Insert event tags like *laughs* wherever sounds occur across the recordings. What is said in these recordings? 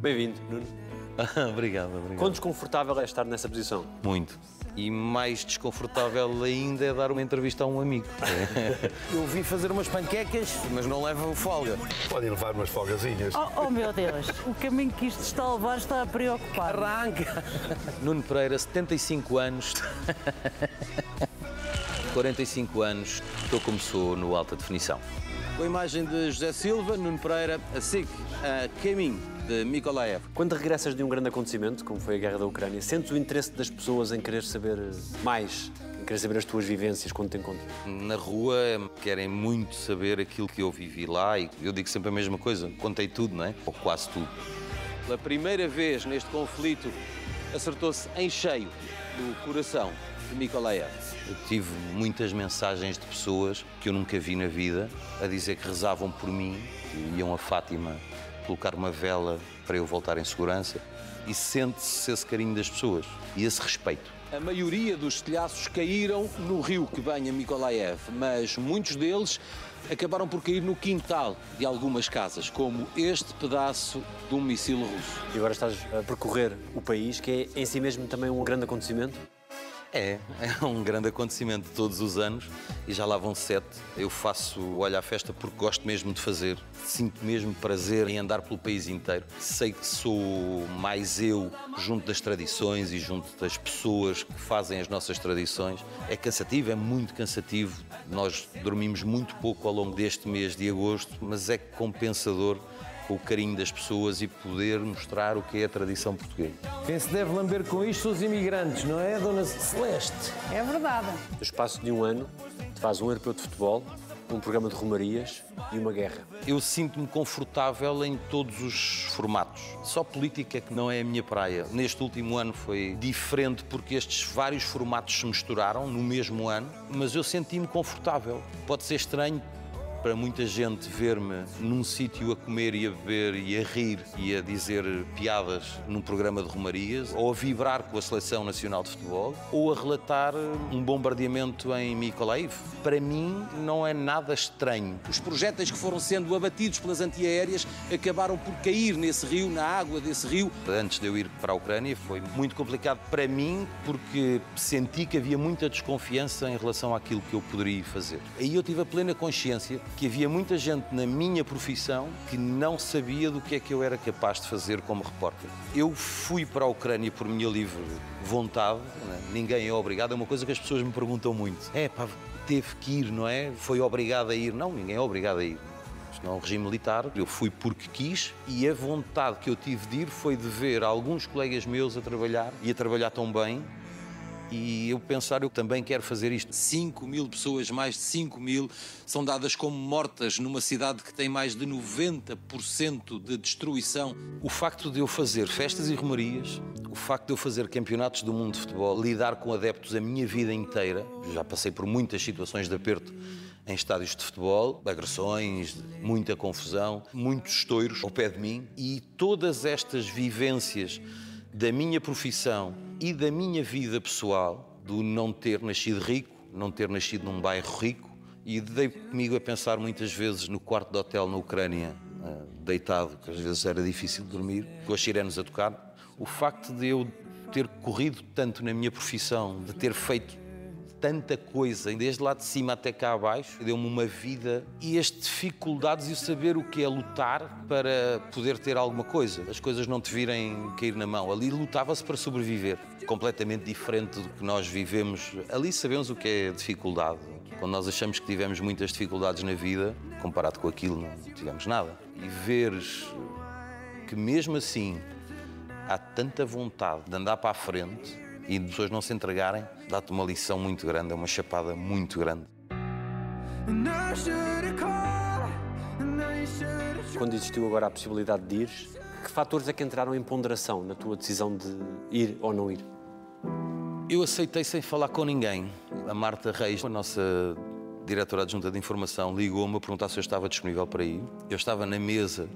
Bem-vindo, Nuno. *laughs* obrigado, obrigado. Quão desconfortável é estar nessa posição? Muito. E mais desconfortável ainda é dar uma entrevista a um amigo. *laughs* Eu vim fazer umas panquecas, mas não levo folga. Podem levar umas folgazinhas. Oh, oh, meu Deus, o caminho que isto está a levar está a preocupar. Arranca! Nuno Pereira, 75 anos. *laughs* 45 anos, estou como sou no Alta Definição. Com a imagem de José Silva, Nuno Pereira, a SIC, a caminho de Mikolaev. Quando regressas de um grande acontecimento, como foi a guerra da Ucrânia, sentes o interesse das pessoas em querer saber mais, em querer saber as tuas vivências quando te encontram? Na rua querem muito saber aquilo que eu vivi lá e eu digo sempre a mesma coisa, contei tudo, não é? Ou quase tudo. Pela primeira vez neste conflito, acertou-se em cheio no coração de Mikolaev. Eu tive muitas mensagens de pessoas que eu nunca vi na vida a dizer que rezavam por mim, que iam a Fátima colocar uma vela para eu voltar em segurança e sente-se esse carinho das pessoas e esse respeito. A maioria dos telhaços caíram no rio que banha Mikolaev, mas muitos deles acabaram por cair no quintal de algumas casas, como este pedaço de um míssil russo. E agora estás a percorrer o país, que é em si mesmo também um grande acontecimento? É, é um grande acontecimento todos os anos e já lá vão sete. Eu faço o Olha à Festa porque gosto mesmo de fazer. Sinto mesmo prazer em andar pelo país inteiro. Sei que sou mais eu junto das tradições e junto das pessoas que fazem as nossas tradições. É cansativo, é muito cansativo. Nós dormimos muito pouco ao longo deste mês de agosto, mas é compensador com o carinho das pessoas e poder mostrar o que é a tradição portuguesa. Quem se deve lamber com isto são os imigrantes, não é, Dona Celeste? É verdade. No espaço de um ano, faz um europeu de futebol, um programa de romarias e uma guerra. Eu sinto-me confortável em todos os formatos. Só política que não é a minha praia. Neste último ano foi diferente porque estes vários formatos se misturaram no mesmo ano, mas eu senti-me confortável. Pode ser estranho para muita gente ver-me num sítio a comer e a beber e a rir e a dizer piadas num programa de romarias, ou a vibrar com a Seleção Nacional de Futebol, ou a relatar um bombardeamento em Mykolaiv. Para mim, não é nada estranho. Os projéteis que foram sendo abatidos pelas antiaéreas acabaram por cair nesse rio, na água desse rio. Antes de eu ir para a Ucrânia, foi muito complicado para mim, porque senti que havia muita desconfiança em relação àquilo que eu poderia fazer. Aí eu tive a plena consciência que havia muita gente na minha profissão que não sabia do que é que eu era capaz de fazer como repórter. Eu fui para a Ucrânia por minha livre vontade, né? ninguém é obrigado, é uma coisa que as pessoas me perguntam muito. É, pá, teve que ir, não é? Foi obrigado a ir. Não, ninguém é obrigado a ir. Isto não é um regime militar. Eu fui porque quis e a vontade que eu tive de ir foi de ver alguns colegas meus a trabalhar e a trabalhar tão bem e eu pensar, eu também quero fazer isto. 5 mil pessoas, mais de 5 mil, são dadas como mortas numa cidade que tem mais de 90% de destruição. O facto de eu fazer festas e romarias, o facto de eu fazer campeonatos do mundo de futebol, lidar com adeptos a minha vida inteira, já passei por muitas situações de aperto em estádios de futebol, agressões, muita confusão, muitos estoiros ao pé de mim e todas estas vivências da minha profissão e da minha vida pessoal, do não ter nascido rico, não ter nascido num bairro rico, e dei comigo a pensar muitas vezes no quarto de hotel na Ucrânia, eh, deitado, que às vezes era difícil dormir, com as sirenes a tocar. O facto de eu ter corrido tanto na minha profissão, de ter feito tanta coisa, desde lá de cima até cá abaixo, deu-me uma vida e as dificuldades e o saber o que é lutar para poder ter alguma coisa. As coisas não te virem cair na mão. Ali lutava-se para sobreviver. Completamente diferente do que nós vivemos. Ali sabemos o que é dificuldade. Quando nós achamos que tivemos muitas dificuldades na vida, comparado com aquilo, não tivemos nada. E veres que mesmo assim há tanta vontade de andar para a frente e de pessoas não se entregarem, dá-te uma lição muito grande, é uma chapada muito grande. Quando existiu agora a possibilidade de ir, que fatores é que entraram em ponderação na tua decisão de ir ou não ir? Eu aceitei sem falar com ninguém. A Marta Reis, a nossa diretora adjunta de informação, ligou-me a perguntar se eu estava disponível para ir. Eu estava na mesa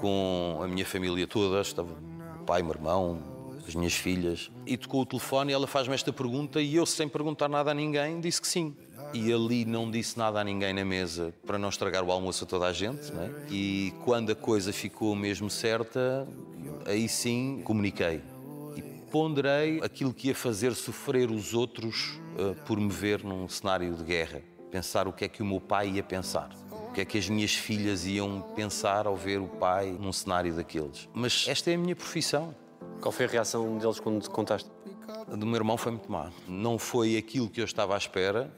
com a minha família toda, estava o pai, meu irmão, as minhas filhas, e tocou o telefone e ela faz-me esta pergunta e eu, sem perguntar nada a ninguém, disse que sim. e ali não disse nada a ninguém na mesa para não estragar o almoço a toda a gente. Não é? E quando a coisa ficou mesmo certa, aí sim comuniquei. E ponderei aquilo que ia fazer sofrer os outros uh, por me ver num cenário de guerra. Pensar o que é que o meu pai ia pensar. O que é que as minhas filhas iam pensar ao ver o pai num cenário daqueles. Mas esta é a minha profissão. Qual foi a reação deles quando te contaste? A do meu irmão foi muito má. Não foi aquilo que eu estava à espera,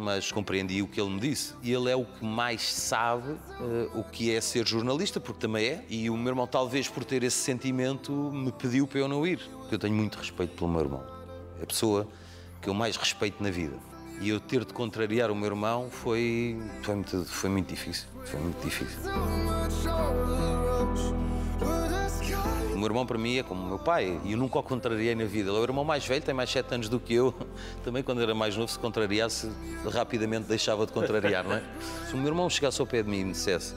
mas compreendi o que ele me disse. E ele é o que mais sabe uh, o que é ser jornalista, porque também é. E o meu irmão, talvez por ter esse sentimento, me pediu para eu não ir. Porque eu tenho muito respeito pelo meu irmão. É a pessoa que eu mais respeito na vida. E eu ter de contrariar o meu irmão foi, foi, muito, foi muito difícil. Foi muito difícil. O meu irmão, para mim, é como o meu pai, e eu nunca o contrariei na vida. Ele é o irmão mais velho, tem mais 7 anos do que eu. *laughs* Também, quando era mais novo, se contrariasse, rapidamente deixava de contrariar, não é? Se o meu irmão chegasse ao pé de mim e me dissesse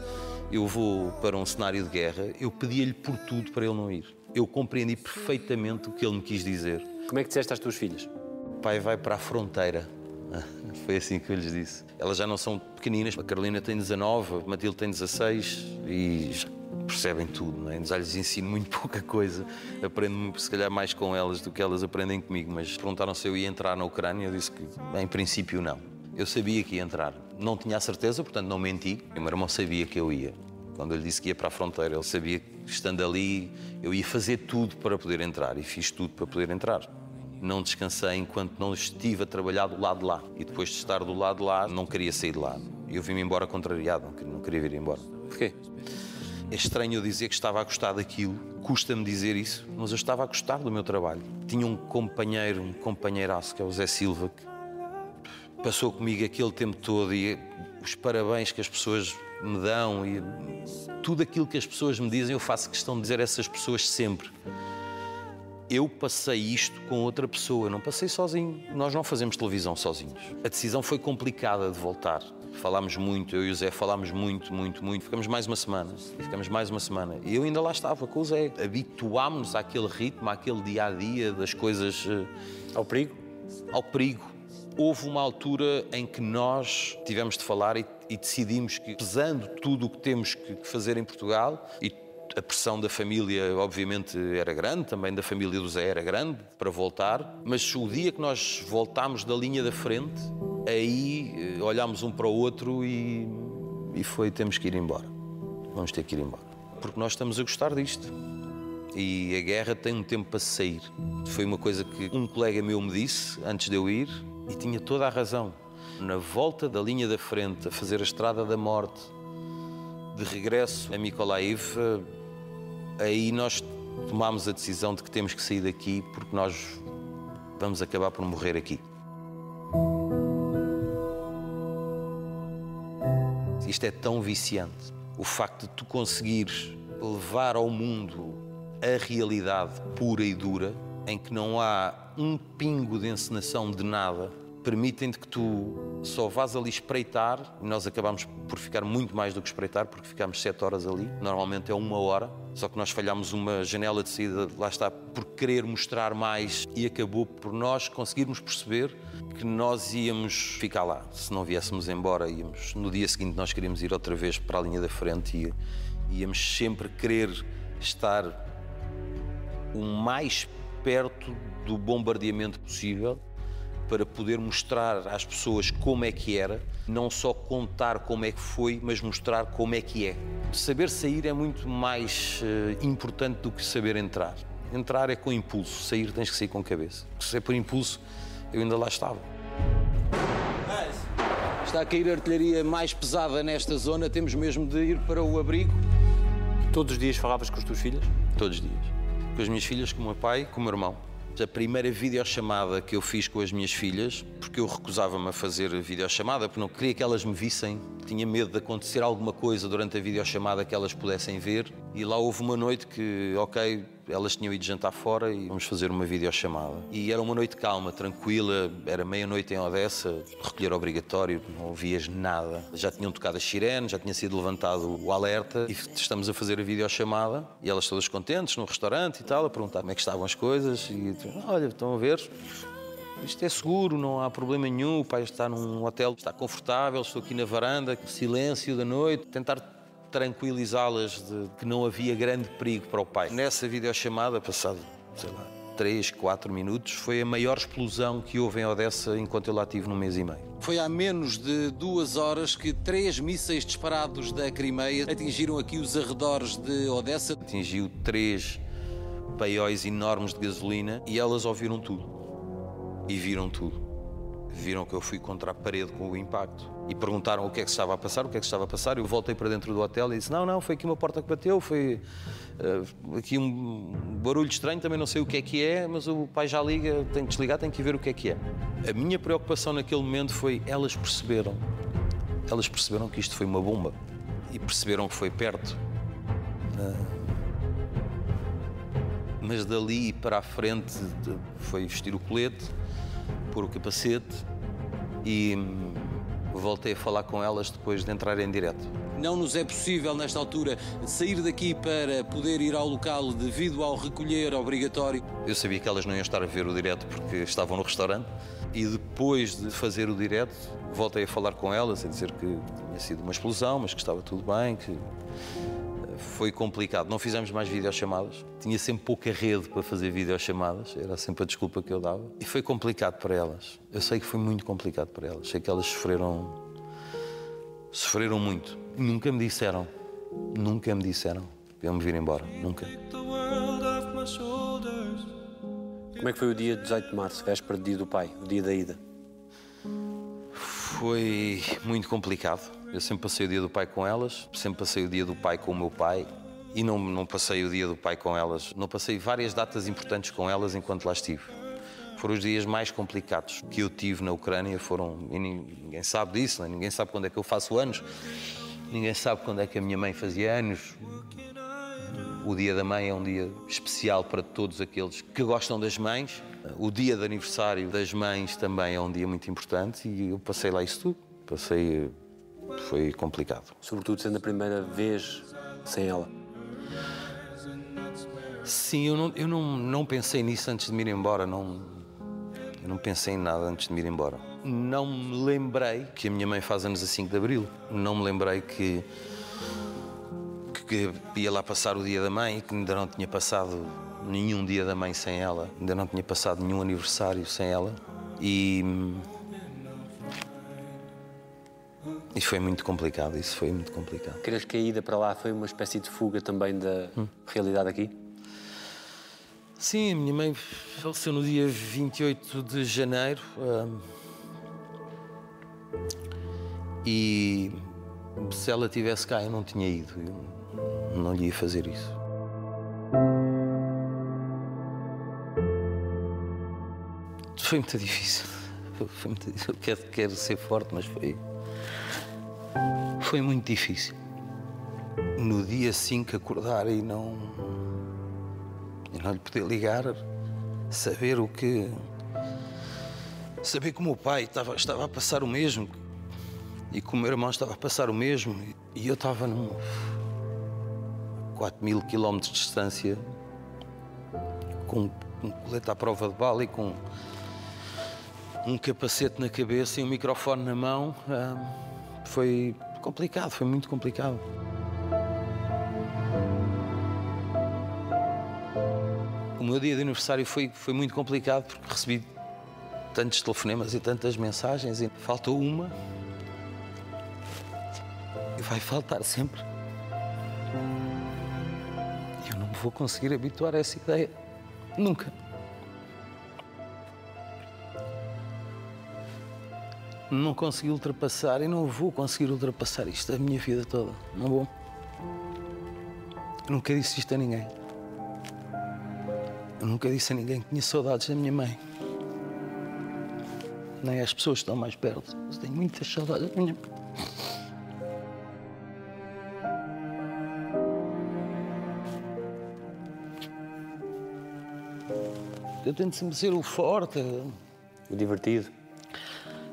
eu vou para um cenário de guerra, eu pedia-lhe por tudo para ele não ir. Eu compreendi perfeitamente o que ele me quis dizer. Como é que disseste às tuas filhas? O pai vai para a fronteira. *laughs* Foi assim que eu lhes disse. Elas já não são pequeninas. A Carolina tem 19, a Matilde tem 16 e percebem tudo, não é? Já lhes ensino muito *laughs* pouca coisa, aprendo se calhar mais com elas do que elas aprendem comigo, mas perguntaram se eu ia entrar na Ucrânia, eu disse que em princípio não. Eu sabia que ia entrar, não tinha a certeza, portanto não menti, o meu irmão sabia que eu ia. Quando eu lhe disse que ia para a fronteira, ele sabia que estando ali eu ia fazer tudo para poder entrar e fiz tudo para poder entrar. Não descansei enquanto não estive a trabalhar do lado de lá. E depois de estar do lado de lá, não queria sair de lá. Eu vim-me embora contrariado, não queria, não queria vir embora. Porquê? É estranho dizer que estava a gostar daquilo, custa-me dizer isso, mas eu estava a gostar do meu trabalho. Tinha um companheiro, um companheiraço, que é o Zé Silva, que passou comigo aquele tempo todo e os parabéns que as pessoas me dão e tudo aquilo que as pessoas me dizem, eu faço questão de dizer a essas pessoas sempre. Eu passei isto com outra pessoa, não passei sozinho. Nós não fazemos televisão sozinhos. A decisão foi complicada de voltar. Falámos muito, eu e o Zé falámos muito, muito, muito. Ficamos mais uma semana. E ficamos mais uma semana. E eu ainda lá estava com o Zé. Habituámos-nos àquele ritmo, àquele dia a dia das coisas. eh, Ao perigo? ao perigo. Houve uma altura em que nós tivemos de falar e, e decidimos que, pesando tudo o que temos que que fazer em Portugal, e a pressão da família, obviamente, era grande, também da família do Zé era grande para voltar, mas o dia que nós voltámos da linha da frente, aí eh, olhámos um para o outro e, e foi: temos que ir embora. Vamos ter que ir embora. Porque nós estamos a gostar disto. E a guerra tem um tempo para sair. Foi uma coisa que um colega meu me disse antes de eu ir e tinha toda a razão. Na volta da linha da frente, a fazer a estrada da morte, de regresso a Mykolaiv, eh, aí nós tomámos a decisão de que temos que sair daqui porque nós vamos acabar por morrer aqui. Isto é tão viciante. O facto de tu conseguires levar ao mundo a realidade pura e dura, em que não há um pingo de encenação de nada, permitem-te que tu só vás ali espreitar, e nós acabamos por ficar muito mais do que espreitar, porque ficámos sete horas ali, normalmente é uma hora, só que nós falhámos uma janela de saída, lá está, por querer mostrar mais, e acabou por nós conseguirmos perceber que nós íamos ficar lá. Se não viéssemos embora, íamos. No dia seguinte, nós queríamos ir outra vez para a linha da frente e íamos sempre querer estar o mais perto do bombardeamento possível para poder mostrar às pessoas como é que era, não só contar como é que foi, mas mostrar como é que é. Saber sair é muito mais eh, importante do que saber entrar. Entrar é com impulso, sair tens que sair com cabeça. Se é por impulso, eu ainda lá estava. Está a cair a artilharia mais pesada nesta zona, temos mesmo de ir para o abrigo. Todos os dias falavas com as tuas filhas? Todos os dias. Com as minhas filhas, com o meu pai, com o meu irmão. A primeira videochamada que eu fiz com as minhas filhas, porque eu recusava-me a fazer videochamada, porque não queria que elas me vissem, tinha medo de acontecer alguma coisa durante a videochamada que elas pudessem ver. E lá houve uma noite que, ok, elas tinham ido jantar fora e vamos fazer uma videochamada. E era uma noite calma, tranquila, era meia-noite em Odessa, recolher obrigatório, não ouvias nada. Já tinham tocado as sirenes, já tinha sido levantado o alerta e estamos a fazer a videochamada e elas todas contentes no restaurante e tal, a perguntar como é que estavam as coisas e olha, estão a ver, isto é seguro, não há problema nenhum, o pai está num hotel, está confortável, estou aqui na varanda, silêncio da noite, tentar tranquilizá-las de que não havia grande perigo para o pai. Nessa videochamada, passado, sei lá, 3, 4 minutos, foi a maior explosão que houve em Odessa enquanto eu lá estive num mês e meio. Foi há menos de duas horas que três mísseis disparados da Crimeia atingiram aqui os arredores de Odessa. Atingiu três paióis enormes de gasolina e elas ouviram tudo. E viram tudo. Viram que eu fui contra a parede com o impacto e perguntaram o que é que estava a passar, o que é que estava a passar. Eu voltei para dentro do hotel e disse: Não, não, foi aqui uma porta que bateu, foi uh, aqui um barulho estranho, também não sei o que é que é, mas o pai já liga, tem que desligar, tem que ver o que é que é. A minha preocupação naquele momento foi: elas perceberam, elas perceberam que isto foi uma bomba e perceberam que foi perto. Uh, mas dali para a frente foi vestir o colete, pôr o capacete e hum, voltei a falar com elas depois de entrar em direto. Não nos é possível, nesta altura, sair daqui para poder ir ao local devido ao recolher obrigatório. Eu sabia que elas não iam estar a ver o direto porque estavam no restaurante e depois de fazer o direto voltei a falar com elas a dizer que tinha sido uma explosão, mas que estava tudo bem, que foi complicado. Não fizemos mais videochamadas. Tinha sempre pouca rede para fazer videochamadas. Era sempre a desculpa que eu dava. E foi complicado para elas. Eu sei que foi muito complicado para elas. Sei que elas sofreram. Sofreram muito. Nunca me disseram. Nunca me disseram para eu me vir embora. Nunca. Como é que foi o dia 18 de março, véspera do dia do pai, o dia da ida? Foi muito complicado eu sempre passei o dia do pai com elas, sempre passei o dia do pai com o meu pai e não, não passei o dia do pai com elas. Não passei várias datas importantes com elas enquanto lá estive. Foram os dias mais complicados que eu tive na Ucrânia. Foram, e ninguém sabe disso, né? ninguém sabe quando é que eu faço anos, ninguém sabe quando é que a minha mãe fazia anos. O dia da mãe é um dia especial para todos aqueles que gostam das mães. O dia de aniversário das mães também é um dia muito importante e eu passei lá isso tudo. Passei foi complicado. Sobretudo sendo a primeira vez sem ela. Sim, eu não, eu não, não pensei nisso antes de me ir embora. Não, eu não pensei em nada antes de me ir embora. Não me lembrei que a minha mãe faz anos a 5 de Abril. Não me lembrei que, que ia lá passar o dia da mãe e que ainda não tinha passado nenhum dia da mãe sem ela. Ainda não tinha passado nenhum aniversário sem ela. E isso foi muito complicado, isso foi muito complicado. Crees que a ida para lá foi uma espécie de fuga também da hum. realidade aqui? Sim, a minha mãe faleceu no dia 28 de janeiro. Hum, e se ela tivesse cá, eu não tinha ido. Eu não lhe ia fazer isso. Foi muito difícil. *laughs* Foi muito difícil. Eu quero, quero ser forte, mas foi, foi muito difícil. No dia 5 acordar e não. e não lhe poder ligar, saber o que. saber que o meu pai estava, estava a passar o mesmo e que o meu irmão estava a passar o mesmo e eu estava num. 4 mil quilómetros de distância com um colete à prova de bala e com um capacete na cabeça e um microfone na mão. Ah, foi complicado, foi muito complicado. O meu dia de aniversário foi, foi muito complicado porque recebi tantos telefonemas e tantas mensagens e faltou uma e vai faltar sempre. Eu não vou conseguir habituar a essa ideia. Nunca. Não consegui ultrapassar e não vou conseguir ultrapassar isto a minha vida toda. Não vou. Eu nunca disse isto a ninguém. Eu nunca disse a ninguém que tinha saudades da minha mãe. Nem às pessoas que estão mais perto. Tenho muitas saudades da minha mãe. Eu tento sempre ser o forte. O divertido.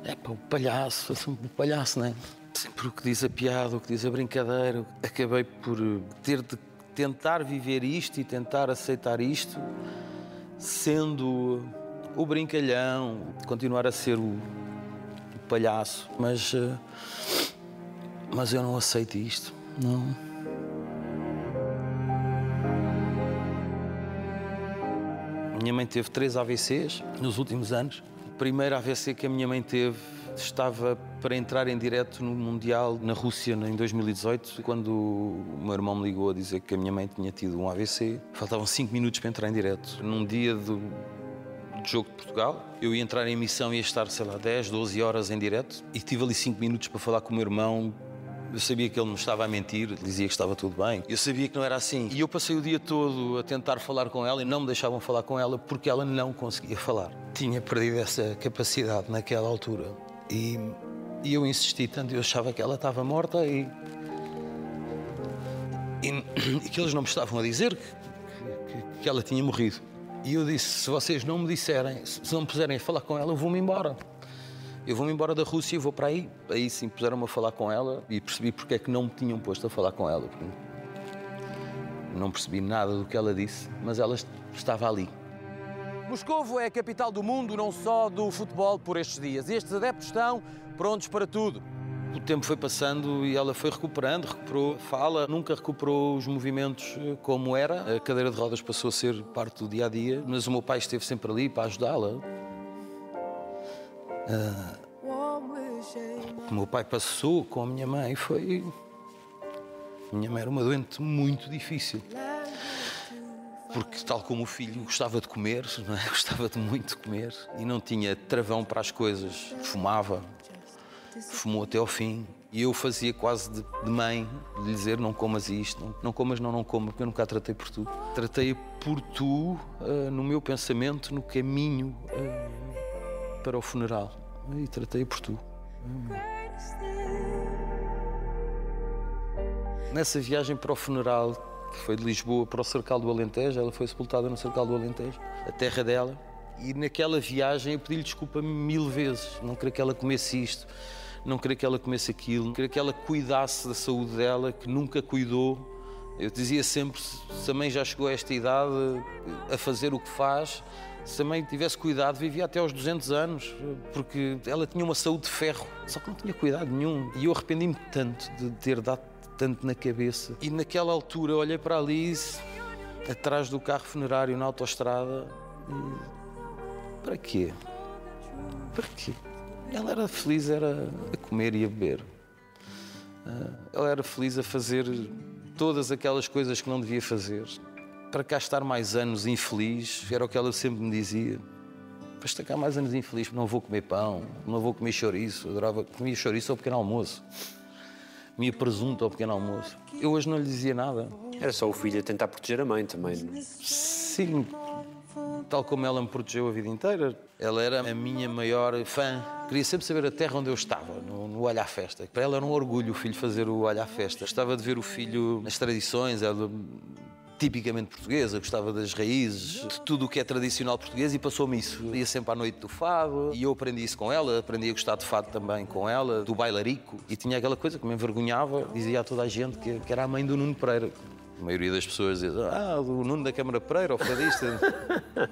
É para o palhaço, sempre o palhaço, não é? Sempre o que diz a piada, o que diz a brincadeira. Acabei por ter de tentar viver isto e tentar aceitar isto, sendo o brincalhão, continuar a ser o, o palhaço, mas. eh, Mas eu não aceito isto. Não. Minha mãe teve três AVCs nos últimos anos. Primeiro AVC que a minha mãe teve estava para entrar em direto no Mundial na Rússia em 2018, quando o meu irmão me ligou a dizer que a minha mãe tinha tido um AVC. Faltavam cinco minutos para entrar em direto. Num dia do, jogo de Portugal, eu ia entrar em emissão e ia estar, sei lá, 10, 12 horas em direto e tive ali cinco minutos para falar com o meu irmão eu sabia que ele me estava a mentir, dizia que estava tudo bem. Eu sabia que não era assim. E eu passei o dia todo a tentar falar com ela e não me deixavam falar com ela porque ela não conseguia falar. Tinha perdido essa capacidade naquela altura. E, e eu insisti tanto, eu achava que ela estava morta e. E, *clears throat* e que eles não me estavam a dizer que, que, que ela tinha morrido. E eu disse: se vocês não me disserem, se não me puserem a falar com ela, eu vou-me embora. Eu vou-me embora da Rússia e vou para aí. Aí sim puseram-me a falar com ela e percebi porque é que não me tinham posto a falar com ela. Não percebi nada do que ela disse, mas ela est- estava ali. Moscovo é a capital do mundo, não só do futebol por estes dias. Estes adeptos estão prontos para tudo. O tempo foi passando e ela foi recuperando, recuperou a fala, nunca recuperou os movimentos eh, como era. A cadeira de rodas passou a ser parte do dia a dia, mas o meu pai esteve sempre ali para ajudá-la. Ah, o o meu pai passou com a minha mãe foi. Minha mãe era uma doente muito difícil. Porque, tal como o filho, gostava de comer, *laughs* é? gostava de muito comer e não tinha travão para as coisas, fumava, fumou até ao fim. E eu fazia quase de, de mãe, de lhe dizer: não comas isto, não, não comas, não, não coma, porque eu nunca a tratei por tu. Tratei por tu ah, no meu pensamento, no caminho ah, para o funeral. E tratei por tu. Nessa viagem para o funeral, que foi de Lisboa para o Cercal do Alentejo, ela foi sepultada no Cercal do Alentejo, a terra dela. E naquela viagem eu pedi-lhe desculpa mil vezes. Não queria que ela comesse isto, não queria que ela comesse aquilo, não queria que ela cuidasse da saúde dela, que nunca cuidou. Eu dizia sempre: mãe já chegou a esta idade a fazer o que faz, se mãe tivesse cuidado, vivia até aos 200 anos, porque ela tinha uma saúde de ferro, só que não tinha cuidado nenhum. E eu arrependi-me tanto de ter dado tanto na cabeça. E naquela altura olhei para Alice, atrás do carro funerário na autoestrada, e. Para quê? Para quê? Ela era feliz era a comer e a beber. Ah, Ela era feliz a fazer todas aquelas coisas que não devia fazer. Para cá estar mais anos infeliz, era o que ela sempre me dizia. Para estar cá mais anos infeliz, não vou comer pão, não vou comer chouriço. Adorava comer chouriço ao pequeno almoço. Comia presunto ao pequeno almoço. Eu hoje não lhe dizia nada. Era só o filho a tentar proteger a mãe também. Sim, tal como ela me protegeu a vida inteira, ela era a minha maior fã. Queria sempre saber a terra onde eu estava, no, no Olho à Festa. Para ela era um orgulho o filho fazer o Olho à Festa. Gostava de ver o filho nas tradições, ela tipicamente portuguesa, gostava das raízes, de tudo o que é tradicional português e passou-me isso. Ia sempre à noite do fado e eu aprendi isso com ela, aprendi a gostar de fado também com ela, do bailarico. E tinha aquela coisa que me envergonhava, dizia a toda a gente que, que era a mãe do Nuno Pereira. A maioria das pessoas diz, ah, o Nuno da Câmara Pereira, o fadista.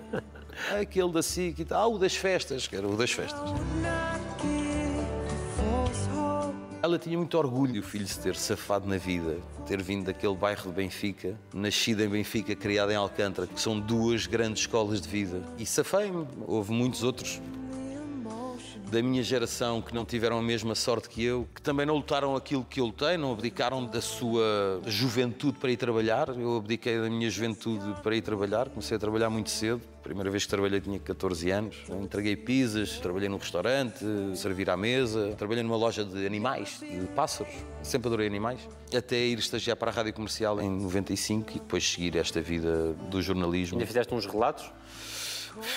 *laughs* Aquele da SIC e tal, ah, o das festas, que era o das festas. Ela tinha muito orgulho, o filho, de se ter safado na vida, ter vindo daquele bairro de Benfica, nascido em Benfica, criado em Alcântara, que são duas grandes escolas de vida. E safei-me. Houve muitos outros da minha geração que não tiveram a mesma sorte que eu, que também não lutaram aquilo que eu lutei, não abdicaram da sua juventude para ir trabalhar. Eu abdiquei da minha juventude para ir trabalhar, comecei a trabalhar muito cedo. Primeira vez que trabalhei tinha 14 anos. Entreguei pizzas, trabalhei num restaurante, servir à mesa, trabalhei numa loja de animais, de pássaros. Sempre adorei animais. Até ir estagiar para a rádio comercial em 95 e depois seguir esta vida do jornalismo. Ainda fizeste uns relatos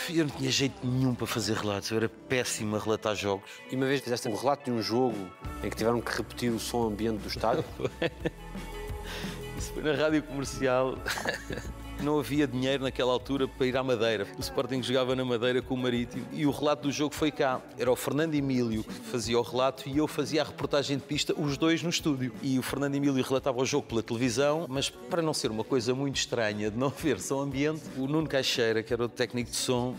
Eu não tinha jeito nenhum para fazer relatos, eu era péssimo a relatar jogos. e uma vez fizeste um relato de um jogo em que tiveram que repetir o som ambiente do estádio. *laughs* Isso foi na rádio comercial. *laughs* Não havia dinheiro naquela altura para ir à Madeira. O Sporting jogava na Madeira com o Marítimo e o relato do jogo foi cá. Era o Fernando Emílio que fazia o relato e eu fazia a reportagem de pista, os dois no estúdio. E o Fernando Emílio relatava o jogo pela televisão, mas para não ser uma coisa muito estranha de não *laughs* ver som ambiente, o Nuno Caixeira, que era o técnico de som,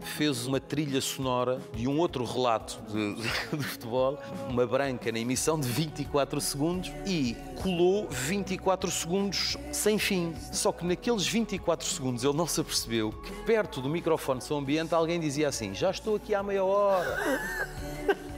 fez uma trilha sonora de um outro relato de, *laughs* de futebol, uma branca na emissão de 24 segundos e colou 24 segundos sem fim. Só que naqueles 24 segundos ele não se apercebeu que perto do microfone de som ambiente alguém dizia assim: Já estou aqui há meia hora.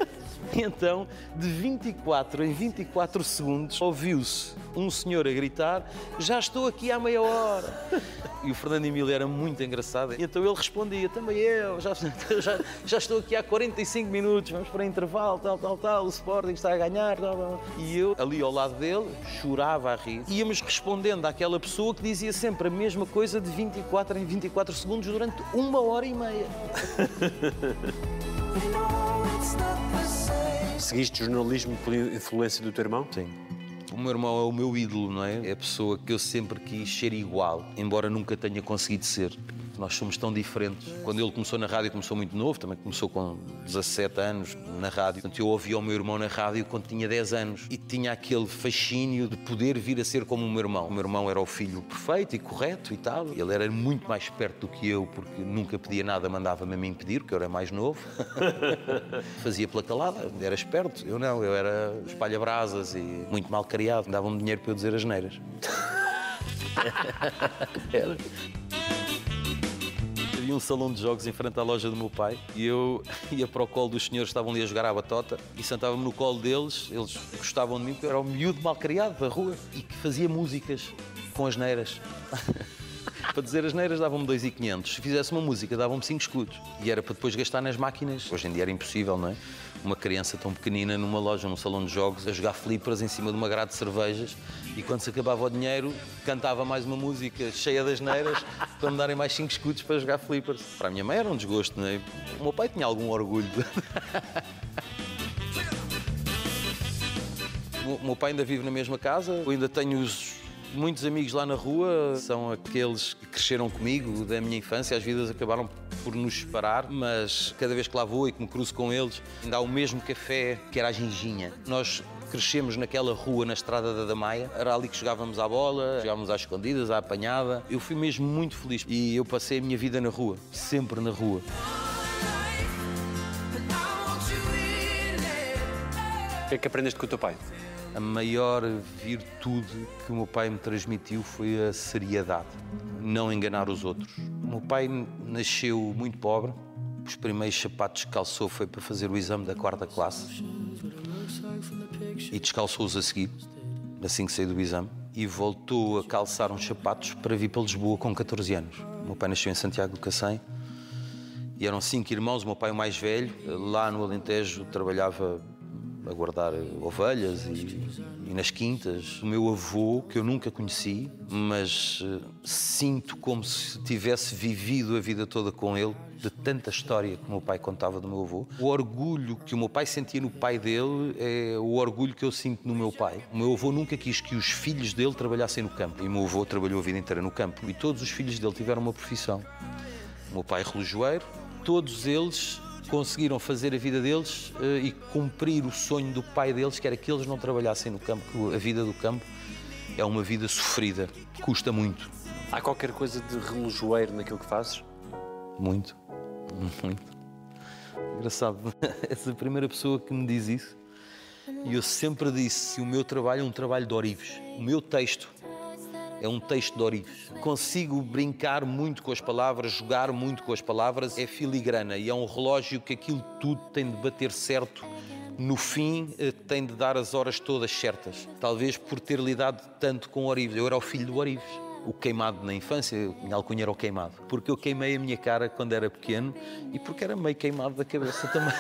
*laughs* *laughs* Então, de 24 em 24 segundos, ouviu-se um senhor a gritar: Já estou aqui há meia hora. *laughs* E o Fernando Emílio era muito engraçado. E então ele respondia: Também eu, já, *laughs* já, já estou aqui há 45 minutos, vamos para intervalo, tal, tal, tal. O Sporting está a ganhar. Tal, tal. E eu, ali ao lado dele, chorava a rir. Íamos respondendo àquela pessoa que dizia sempre a mesma coisa de 24 em 24 segundos durante uma hora e meia. Seguiste jornalismo por influência do teu irmão? Sim. O meu irmão é o meu ídolo, não é? É a pessoa que eu sempre quis ser igual, embora nunca tenha conseguido ser. Nós somos tão diferentes. Quando ele começou na rádio, começou muito novo, também começou com 17 anos na rádio. Portanto, eu ouvia o meu irmão na rádio quando tinha 10 anos e tinha aquele fascínio de poder vir a ser como o meu irmão. O meu irmão era o filho perfeito e correto e tal. Ele era muito mais perto do que eu, porque nunca pedia nada, mandava-me a mim pedir, porque eu era mais novo. *laughs* Fazia pela calada, era esperto. Eu não, eu era espalha-brasas e muito mal criado. Davam-me dinheiro para eu dizer as neiras. era *laughs* havia um salão de jogos em frente à loja do meu pai e eu *laughs* ia para o colo dos senhores que estavam ali a jogar à batota e sentava-me no colo deles, eles gostavam de mim porque eu era o miúdo mal criado da rua e que fazia músicas com as neiras. *laughs* para dizer as neiras davam-me 2,500. Se fizesse uma música davam-me 5 escudos. E era para depois gastar nas máquinas. Hoje em dia era impossível, não é? Uma criança tão pequenina numa loja, num salão de jogos, a jogar flippers em cima de uma grade de cervejas e quando se acabava o dinheiro cantava mais uma música cheia das neiras *laughs* para me darem mais 5 escudos para jogar flippers. Para a minha mãe era um desgosto, não é? O meu pai tinha algum orgulho. *laughs* O meu pai ainda vive na mesma casa, eu ainda tenho os muitos amigos lá na rua, são aqueles que cresceram comigo da minha infância, as vidas acabaram por nos separar, mas cada vez que lá vou e que me cruzo com eles, ainda há o mesmo café que era a Ginginha. Nós crescemos naquela rua na estrada da Damaia, era ali que jogávamos à bola, jogávamos às escondidas, à apanhada. Eu fui mesmo muito feliz e eu passei a minha vida na rua, sempre na rua. O que é que aprendeste com o teu pai? A maior virtude que o meu pai me transmitiu foi a seriedade, não enganar os outros. O meu pai nasceu muito pobre, os primeiros sapatos que calçou foi para fazer o exame da quarta classe e descalçou-os a seguir, assim que saiu do exame, e voltou a calçar uns sapatos para vir para Lisboa com 14 anos. O meu pai nasceu em Santiago do Cacém e eram cinco irmãos, o meu pai o mais velho, lá no Alentejo trabalhava a guardar ovelhas e, e, nas quintas. O meu avô, que eu nunca conheci, mas uh, sinto como se tivesse vivido a vida toda com ele, de tanta história que o meu pai contava do meu avô. O orgulho que o meu pai sentia no pai dele é o orgulho que eu sinto no meu pai. O meu avô nunca quis que os filhos dele trabalhassem no campo. E o meu avô trabalhou a vida inteira no campo. E todos os filhos dele tiveram uma profissão. O meu pai relojoeiro. Todos eles conseguiram fazer a vida deles uh, e cumprir o sonho do pai deles, que era que eles não trabalhassem no campo. A vida do campo é uma vida sofrida, custa muito. Há qualquer coisa de relojoeiro naquilo que fazes? Muito, *laughs* muito. Engraçado, *laughs* essa primeira pessoa que me diz isso, e eu sempre disse: o meu trabalho é um trabalho de orives. O meu texto é um texto de Orives. Consigo brincar muito com as palavras, jogar muito com as palavras, é filigrana e é um relógio que aquilo tudo tem de bater certo. No fim, eh, tem de dar as horas todas certas. Talvez por ter lidado tanto com Orives. Eu era o filho do Orives o queimado na infância, minha alcunha era o queimado, porque eu queimei a minha cara quando era pequeno e porque era meio queimado da cabeça também.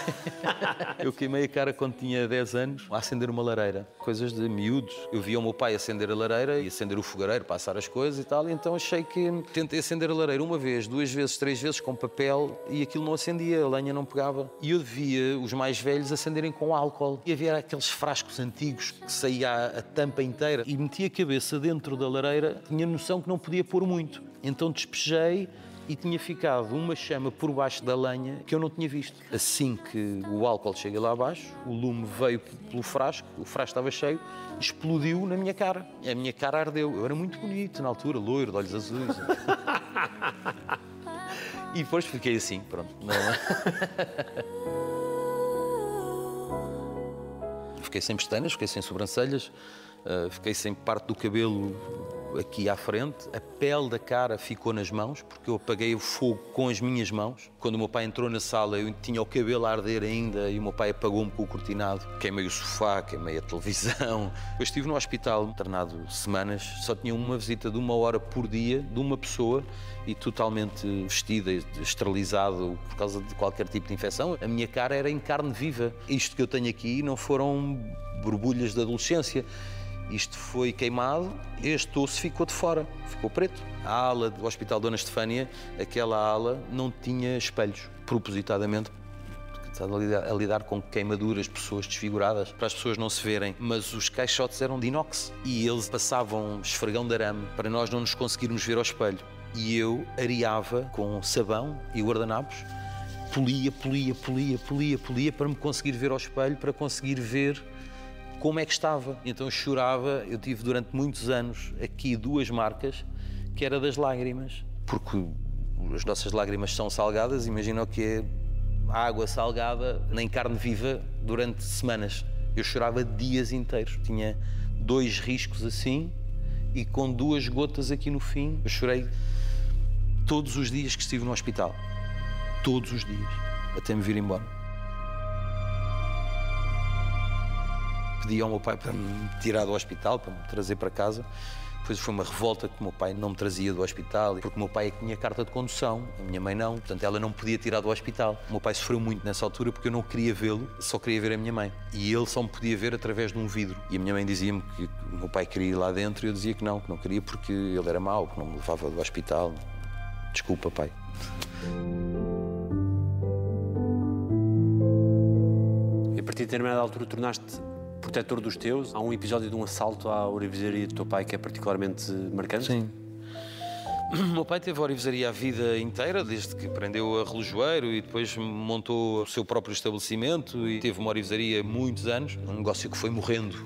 *laughs* eu queimei a cara quando tinha 10 anos a acender uma lareira, coisas de miúdos. Eu via o meu pai acender a lareira e acender o fogareiro, passar as coisas e tal, e então achei que tentei acender a lareira uma vez, duas vezes, três vezes com papel e aquilo não acendia, a lenha não pegava. E eu via os mais velhos acenderem com álcool e havia aqueles frascos antigos que saía a tampa inteira e metia a cabeça dentro da lareira, tinha noção que não podia pôr muito. Então despejei e tinha ficado uma chama por baixo da lenha que eu não tinha visto. Assim que o álcool chega lá abaixo, o lume veio pelo frasco, o frasco estava cheio, explodiu na minha cara. A minha cara ardeu. Eu era muito bonito na altura, loiro, de olhos azuis. *laughs* E depois fiquei assim, pronto. *laughs* Fiquei sem pestanas, fiquei sem sobrancelhas, uh, fiquei sem parte do cabelo aqui à frente. A pele da cara ficou nas mãos, porque eu apaguei o fogo com as minhas mãos. Quando o meu pai entrou na sala, eu tinha o cabelo a arder ainda e o meu pai apagou-me com o cortinado. Queimei o sofá, queimei a televisão. *laughs* Eu estive no hospital, internado semanas, só tinha uma visita de uma hora por dia de uma pessoa e totalmente vestida, esterilizado por causa de qualquer tipo de infecção. A minha cara era em carne viva. Isto que eu tenho aqui não foram borbulhas da adolescência. Isto foi queimado, este osso ficou de fora, ficou preto. A ala do Hospital Dona Estefânia, aquela ala, não tinha espelhos, propositadamente a lidar, a lidar, com queimaduras, pessoas desfiguradas, para as pessoas não se verem. Mas os caixotes eram de inox e eles passavam esfregão de arame para nós não nos conseguirmos ver ao espelho e eu areava com sabão e guardanapos, polia, polia, polia, polia, polia para me conseguir ver ao espelho, para conseguir ver como é que estava. Então eu chorava, eu tive durante muitos anos aqui duas marcas, que era das lágrimas, porque as nossas lágrimas são salgadas, imagina o que é água salgada nem carne viva durante semanas. Eu chorava dias inteiros, tinha dois riscos assim e com duas gotas aqui no fim. Eu chorei todos os dias que estive no hospital. Todos os dias. Até me vir embora. Pedi ao meu pai para me tirar do hospital, para me trazer para casa. Depois foi uma revolta que o meu pai não me trazia do hospital, porque o meu pai é que tinha carta de condução, a minha mãe não, portanto ela não podia tirar do hospital. O meu pai sofreu muito nessa altura porque eu não queria vê-lo, só queria ver a minha mãe. E ele só me podia ver através de um vidro. E a minha mãe dizia-me que o meu pai queria ir lá dentro e eu dizia que não, que não queria porque ele era mau, que não me levava do hospital. Desculpa, pai. E a partir de determinada altura tornaste protetor dos teus. Há um episódio de um assalto à orivesaria do teu pai que é particularmente marcante? Sim. O meu pai teve a orivesaria a vida inteira, desde que aprendeu a relojoeiro e depois montou o seu próprio estabelecimento e teve uma orivesaria muitos anos. Um negócio que foi morrendo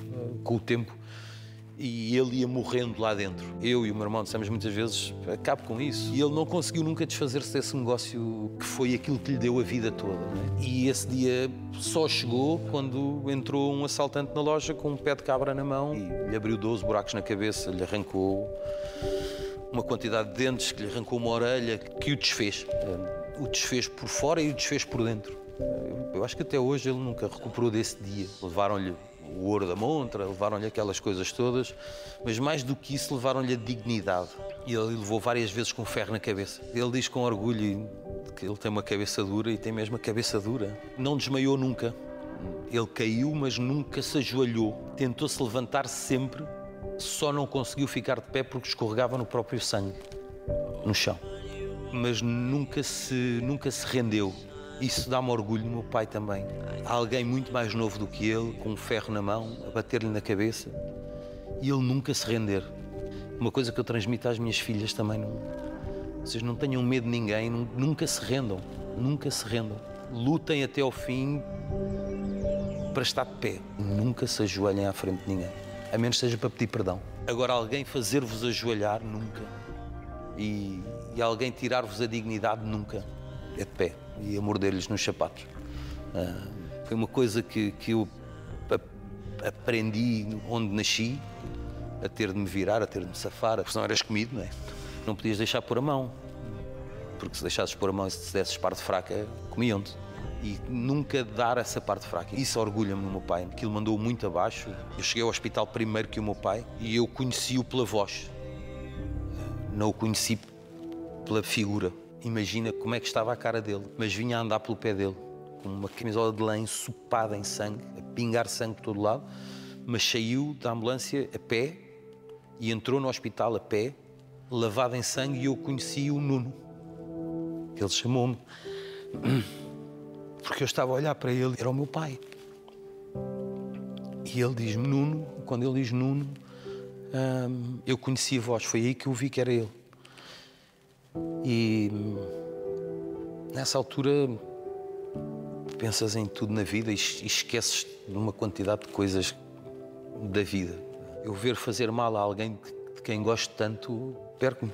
com o tempo e ele ia morrendo lá dentro. Eu e o meu irmão dissemos muitas vezes, acabe com isso. E ele não conseguiu nunca desfazer-se desse negócio que foi aquilo que lhe deu a vida toda. É? E esse dia só chegou quando entrou um assaltante na loja com um pé de cabra na mão e lhe abriu 12 buracos na cabeça, lhe arrancou uma quantidade de dentes, que lhe arrancou uma orelha, que o desfez. O desfez por fora e o desfez por dentro. Eu acho que até hoje ele nunca recuperou desse dia. Levaram-lhe o ouro da montra, levaram-lhe aquelas coisas todas, mas mais do que isso, levaram-lhe a dignidade. E ele levou várias vezes com ferro na cabeça. Ele diz com orgulho que ele tem uma cabeça dura e tem mesmo a cabeça dura. Não desmaiou nunca. Ele caiu, mas nunca se ajoelhou. Tentou-se levantar sempre, só não conseguiu ficar de pé porque escorregava no próprio sangue, no chão. Mas nunca se, nunca se rendeu isso dá-me orgulho meu pai também. Alguém muito mais novo do que ele, com um ferro na mão, a bater-lhe na cabeça, e ele nunca se render. Uma coisa que eu transmito às minhas filhas também. Não... Vocês não tenham medo de ninguém, nunca se rendam. Nunca se rendam. Lutem até ao fim para estar de pé. Nunca se ajoelhem à frente de ninguém. A menos seja para pedir perdão. Agora, alguém fazer-vos ajoelhar, nunca. E, e alguém tirar-vos a dignidade, nunca. É de pé e a morder-lhes nos sapatos. Uh, foi uma coisa que, que eu aprendi onde nasci, a ter de me virar, a ter de me safar, porque senão eras comido, não é? Não podias deixar pôr a mão, porque se deixasses pôr a mão e se desses parte fraca, comiam-te. E nunca dar essa parte fraca. Isso orgulha-me no meu pai, que ele mandou muito abaixo. Eu cheguei ao hospital primeiro que o meu pai e eu conheci-o pela voz. Não o conheci pela figura imagina como é que estava a cara dele, mas vinha a andar pelo pé dele, com uma camisola de lã ensopada em sangue, a pingar sangue por todo lado, mas saiu da ambulância a pé e entrou no hospital a pé, lavado em sangue, e eu conheci o Nuno. Ele chamou-me, *clears throat* porque eu estava a olhar para ele, era o meu pai. E ele diz-me Nuno, quando ele diz Nuno, hum, eu conheci a voz, foi aí que eu vi que era ele. E nessa altura pensas em tudo na vida e esqueces de uma quantidade de coisas da vida. Eu ver fazer mal a alguém de quem gosto tanto, perco-me.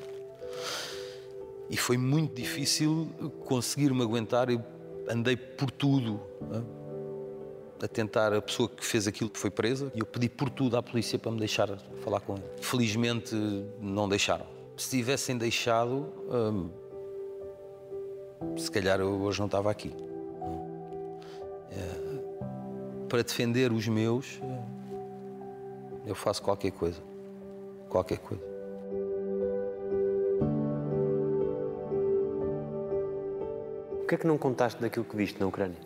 E foi muito difícil conseguir-me aguentar. Eu andei por tudo a tentar. A pessoa que fez aquilo que foi presa e eu pedi por tudo à polícia para me deixar falar com ele. Felizmente não deixaram. Se tivessem deixado, hum, se calhar eu hoje não estava aqui. É, para defender os meus, eu faço qualquer coisa. Qualquer coisa. O que é que não contaste daquilo que viste na Ucrânia?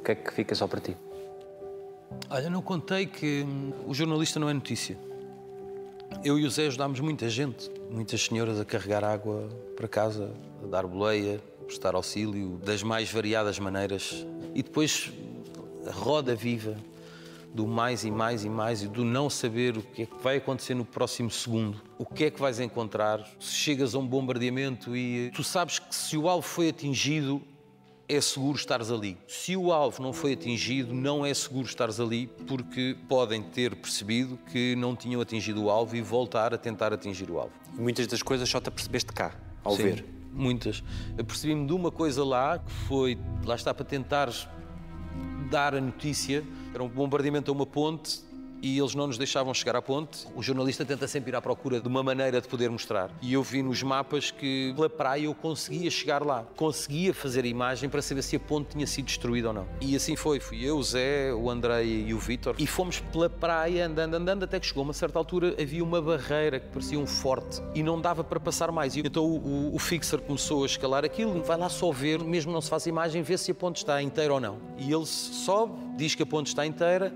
O que é que fica só para ti? Olha, não contei que hum, o jornalista não é notícia. Eu e o Zé ajudámos muita gente, muitas senhoras a carregar água para casa, a dar boleia, prestar auxílio, das mais variadas maneiras. E depois a roda viva do mais e mais e mais e do não saber o que é que vai acontecer no próximo segundo, o que é que vais encontrar, se chegas a um bombardeamento e tu sabes que se o alvo foi atingido, é seguro estares ali. Se o alvo não foi atingido, não é seguro estares ali, porque podem ter percebido que não tinham atingido o alvo e voltar a tentar atingir o alvo. E muitas das coisas só te apercebeste cá, ao Sim, ver. Muitas. Apercebi-me de uma coisa lá que foi, lá está para tentar dar a notícia. Era um bombardeamento a uma ponte e eles não nos deixavam chegar à ponte. O jornalista tenta sempre ir à procura de uma maneira de poder mostrar. E eu vi nos mapas que pela praia eu conseguia chegar lá. Conseguia fazer a imagem para saber se a ponte tinha sido destruída ou não. E assim foi. Fui eu, o Zé, o André e o Vítor. E fomos pela praia andando, andando, até que chegou a uma certa altura havia uma barreira que parecia um forte e não dava para passar mais. E então o, o, o fixer começou a escalar aquilo. Vai lá só ver, mesmo não se faz imagem, ver se a ponte está inteira ou não. E ele sobe, diz que a ponte está inteira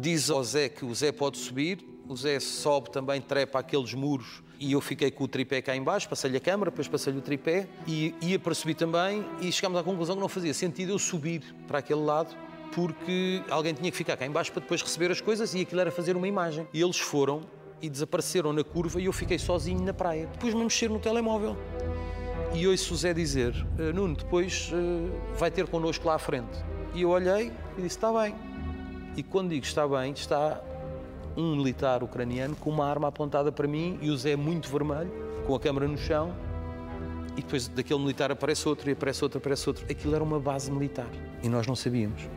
diz ao Zé que o Zé pode subir, o Zé sobe também, trepa aqueles muros e eu fiquei com o tripé cá embaixo, passei-lhe a câmara, depois passei-lhe o tripé e ia para subir também e chegámos à conclusão que não fazia sentido eu subir para aquele lado porque alguém tinha que ficar cá embaixo para depois receber as coisas e aquilo era fazer uma imagem. E eles foram e desapareceram na curva e eu fiquei sozinho na praia. Depois me mexer no telemóvel. E ouço o Zé dizer, "Eh, Nuno, depois eh, vai ter connosco lá à frente. E eu olhei e disse, está bem. E quando digo está bem, está um militar ucraniano com uma arma apontada para mim e o Zé muito vermelho, com a câmera no chão. E depois daquele militar aparece outro, e aparece outro, aparece outro. Aquilo era uma base militar e nós não sabíamos.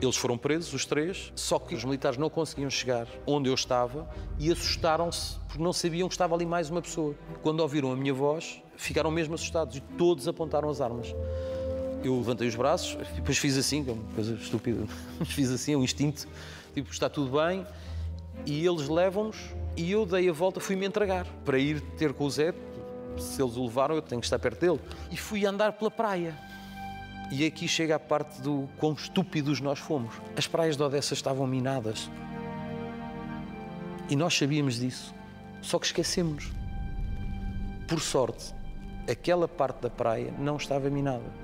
Eles foram presos, os três, só que os militares não conseguiam chegar onde eu estava e assustaram-se porque não sabiam que estava ali mais uma pessoa. Quando ouviram a minha voz, ficaram mesmo assustados e todos apontaram as armas. Eu levantei os braços, depois fiz assim, que é uma coisa estúpida, mas *laughs* fiz assim, é um instinto, tipo, está tudo bem, e eles levam-nos e eu dei a volta, fui-me entregar para ir ter com o Zé, se eles o levaram eu tenho que estar perto dele. E fui andar pela praia. E aqui chega a parte do quão estúpidos nós fomos. As praias de Odessa estavam minadas. E nós sabíamos disso, só que esquecemos. Por sorte, aquela parte da praia não estava minada.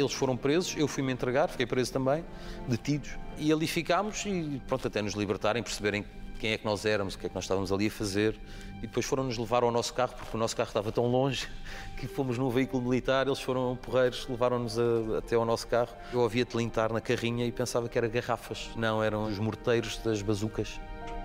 Eles foram presos, eu fui-me entregar, fiquei preso também, detidos. E ali ficámos e pronto, até nos libertarem, perceberem quem é que nós éramos, o que é que nós estávamos ali a fazer. E depois foram-nos levar ao nosso carro, porque o nosso carro estava tão longe *laughs* que fomos num veículo militar, eles foram porreiros, levaram-nos até ao nosso carro. Eu ouvia tilintar na carrinha e pensava que era garrafas. Não, eram os morteiros das bazucas.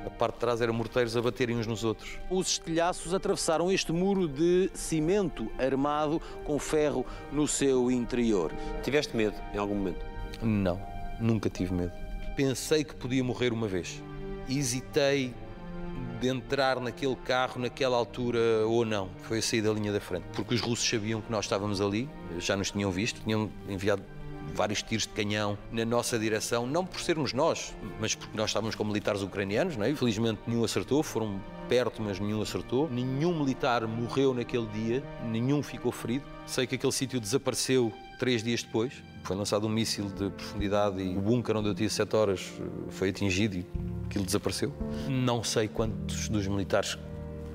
A parte de trás eram morteiros a baterem uns nos outros. Os estilhaços atravessaram este muro de cimento armado com ferro no seu interior. Tiveste medo em algum momento? Não, nunca tive medo. Pensei que podia morrer uma vez. Hesitei de entrar naquele carro naquela altura ou não. Foi a sair da linha da frente. Porque os russos sabiam que nós estávamos ali, já nos tinham visto, tinham enviado vários tiros de canhão na nossa direção, não por sermos nós, mas porque nós estávamos com militares ucranianos, não é? Infelizmente nenhum acertou, foram perto, mas nenhum acertou. Nenhum militar morreu naquele dia, nenhum ficou ferido. Sei que aquele sítio desapareceu três dias depois. Foi lançado um míssil de profundidade e o bunker onde eu tive sete horas eh, foi atingido e aquilo desapareceu. Não sei quantos dos militares